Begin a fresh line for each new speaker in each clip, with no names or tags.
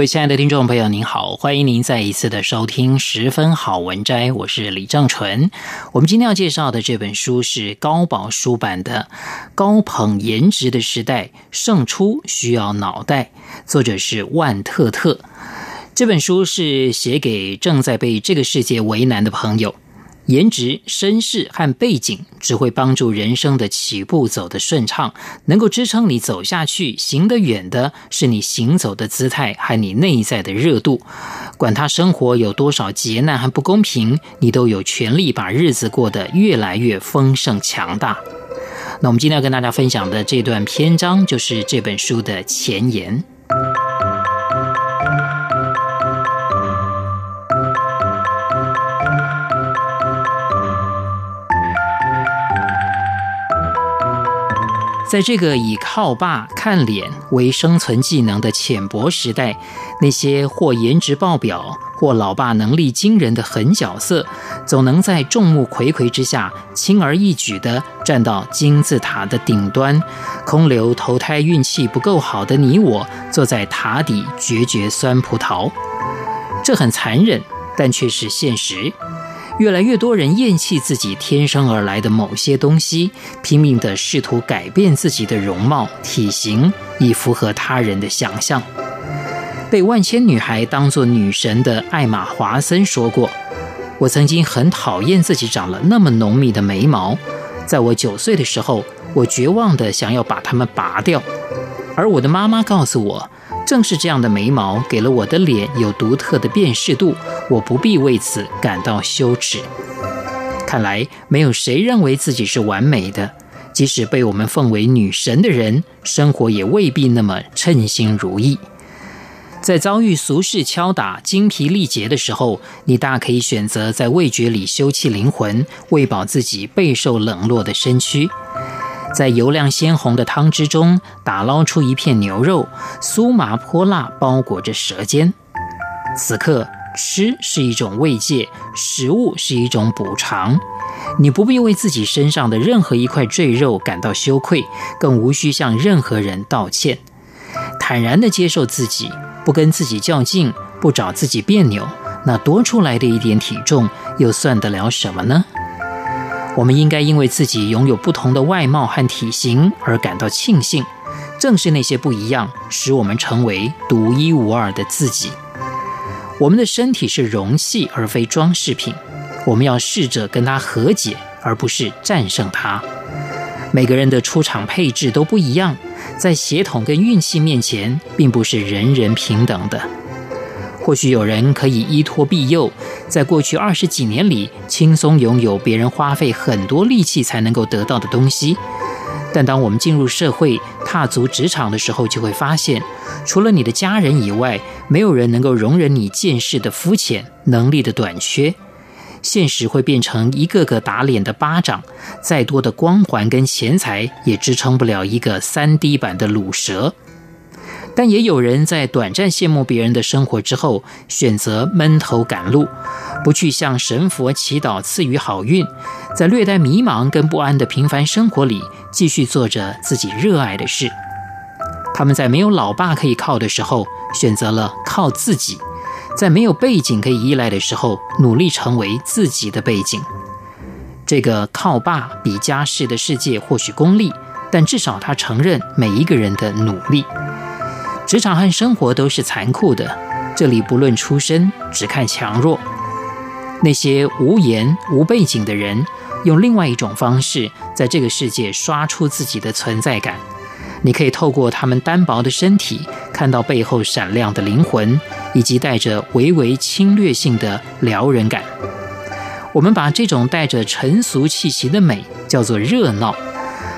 各位亲爱的听众朋友，您好，欢迎您再一次的收听《十分好文摘》，我是李正淳。我们今天要介绍的这本书是高宝书版的《高捧颜值的时代，胜出需要脑袋》，作者是万特特。这本书是写给正在被这个世界为难的朋友。颜值、身世和背景只会帮助人生的起步走得顺畅，能够支撑你走下去、行得远的是你行走的姿态和你内在的热度。管他生活有多少劫难和不公平，你都有权利把日子过得越来越丰盛强大。那我们今天要跟大家分享的这段篇章，就是这本书的前言。在这个以靠爸看脸为生存技能的浅薄时代，那些或颜值爆表、或老爸能力惊人的狠角色，总能在众目睽睽之下轻而易举地站到金字塔的顶端，空留投胎运气不够好的你我坐在塔底嚼嚼酸葡萄。这很残忍，但却是现实。越来越多人厌弃自己天生而来的某些东西，拼命地试图改变自己的容貌、体型，以符合他人的想象。被万千女孩当作女神的艾玛·华森说过：“我曾经很讨厌自己长了那么浓密的眉毛，在我九岁的时候，我绝望地想要把它们拔掉。而我的妈妈告诉我。”正是这样的眉毛，给了我的脸有独特的辨识度，我不必为此感到羞耻。看来，没有谁认为自己是完美的，即使被我们奉为女神的人，生活也未必那么称心如意。在遭遇俗世敲打、精疲力竭的时候，你大可以选择在味觉里休憩灵魂，喂饱自己备受冷落的身躯。在油亮鲜红的汤汁中打捞出一片牛肉，酥麻泼辣，包裹着舌尖。此刻吃是一种慰藉，食物是一种补偿。你不必为自己身上的任何一块赘肉感到羞愧，更无需向任何人道歉。坦然地接受自己，不跟自己较劲，不找自己别扭，那多出来的一点体重又算得了什么呢？我们应该因为自己拥有不同的外貌和体型而感到庆幸，正是那些不一样，使我们成为独一无二的自己。我们的身体是容器，而非装饰品。我们要试着跟它和解，而不是战胜它。每个人的出场配置都不一样，在血统跟运气面前，并不是人人平等的。或许有人可以依托庇佑，在过去二十几年里轻松拥有别人花费很多力气才能够得到的东西，但当我们进入社会、踏足职场的时候，就会发现，除了你的家人以外，没有人能够容忍你见识的肤浅、能力的短缺。现实会变成一个个打脸的巴掌，再多的光环跟钱财也支撑不了一个三 D 版的鲁蛇。但也有人在短暂羡慕别人的生活之后，选择闷头赶路，不去向神佛祈祷赐予好运，在略带迷茫跟不安的平凡生活里，继续做着自己热爱的事。他们在没有老爸可以靠的时候，选择了靠自己；在没有背景可以依赖的时候，努力成为自己的背景。这个靠爸比家世的世界或许功利，但至少他承认每一个人的努力。职场和生活都是残酷的，这里不论出身，只看强弱。那些无颜无背景的人，用另外一种方式，在这个世界刷出自己的存在感。你可以透过他们单薄的身体，看到背后闪亮的灵魂，以及带着微微侵略性的撩人感。我们把这种带着尘俗气息的美叫做热闹，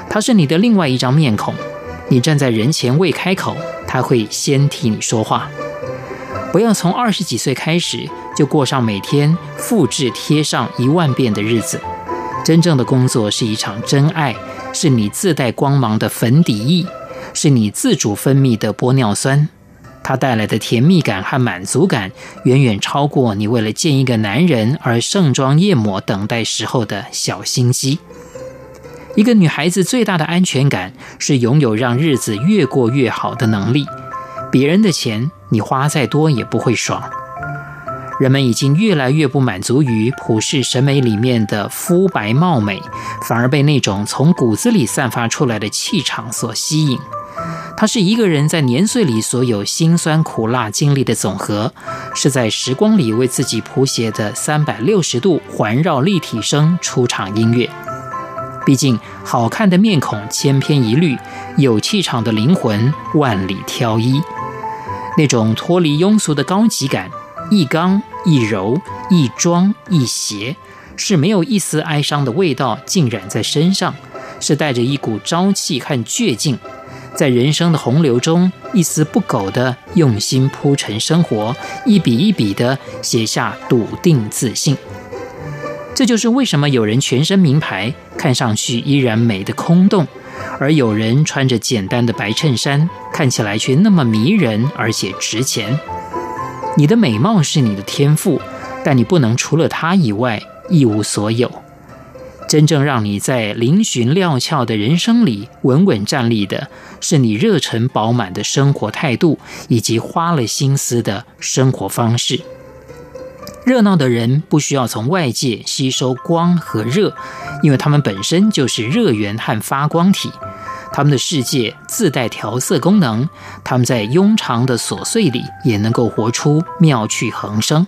它是你的另外一张面孔。你站在人前未开口，他会先替你说话。不要从二十几岁开始就过上每天复制贴上一万遍的日子。真正的工作是一场真爱，是你自带光芒的粉底液，是你自主分泌的玻尿酸。它带来的甜蜜感和满足感，远远超过你为了见一个男人而盛装艳抹等待时候的小心机。一个女孩子最大的安全感是拥有让日子越过越好的能力。别人的钱你花再多也不会爽。人们已经越来越不满足于普世审美里面的肤白貌美，反而被那种从骨子里散发出来的气场所吸引。它是一个人在年岁里所有辛酸苦辣经历的总和，是在时光里为自己谱写的三百六十度环绕立体声出场音乐。毕竟，好看的面孔千篇一律，有气场的灵魂万里挑一。那种脱离庸俗的高级感，一刚一柔，一庄一谐，是没有一丝哀伤的味道浸染在身上，是带着一股朝气和倔劲，在人生的洪流中一丝不苟地用心铺陈生活，一笔一笔地写下笃定自信。这就是为什么有人全身名牌，看上去依然美得空洞，而有人穿着简单的白衬衫，看起来却那么迷人而且值钱。你的美貌是你的天赋，但你不能除了它以外一无所有。真正让你在嶙峋料峭的人生里稳稳站立的，是你热忱饱满的生活态度，以及花了心思的生活方式。热闹的人不需要从外界吸收光和热，因为他们本身就是热源和发光体。他们的世界自带调色功能，他们在庸常的琐碎里也能够活出妙趣横生。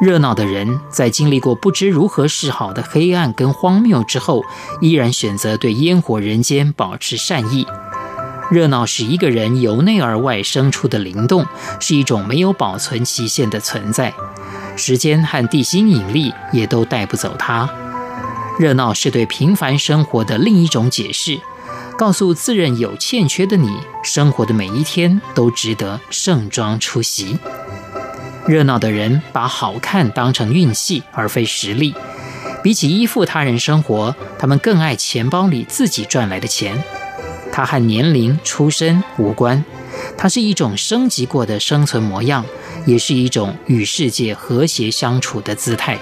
热闹的人在经历过不知如何是好的黑暗跟荒谬之后，依然选择对烟火人间保持善意。热闹是一个人由内而外生出的灵动，是一种没有保存期限的存在。时间和地心引力也都带不走它。热闹是对平凡生活的另一种解释，告诉自认有欠缺的你，生活的每一天都值得盛装出席。热闹的人把好看当成运气而非实力，比起依附他人生活，他们更爱钱包里自己赚来的钱。它和年龄、出身无关，它是一种升级过的生存模样。也是一种与世界和谐相处的姿态。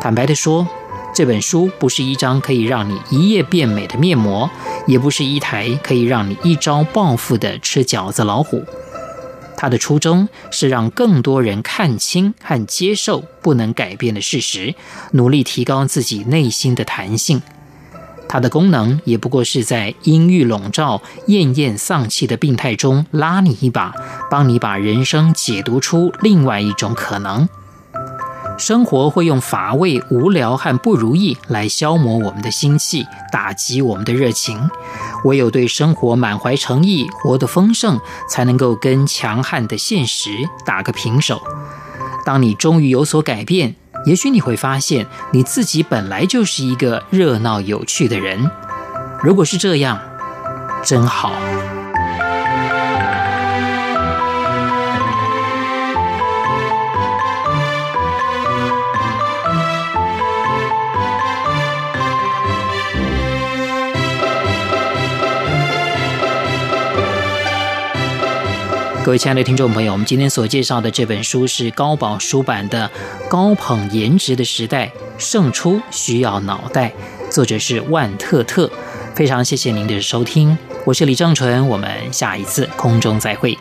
坦白地说，这本书不是一张可以让你一夜变美的面膜，也不是一台可以让你一朝暴富的吃饺子老虎。它的初衷是让更多人看清和接受不能改变的事实，努力提高自己内心的弹性。它的功能也不过是在阴郁笼罩、厌厌丧气的病态中拉你一把，帮你把人生解读出另外一种可能。生活会用乏味、无聊和不如意来消磨我们的心气，打击我们的热情。唯有对生活满怀诚意，活得丰盛，才能够跟强悍的现实打个平手。当你终于有所改变，也许你会发现，你自己本来就是一个热闹有趣的人。如果是这样，真好。各位亲爱的听众朋友，我们今天所介绍的这本书是高宝书版的《高捧颜值的时代》，胜出需要脑袋，作者是万特特。非常谢谢您的收听，我是李正淳，我们下一次空中再会。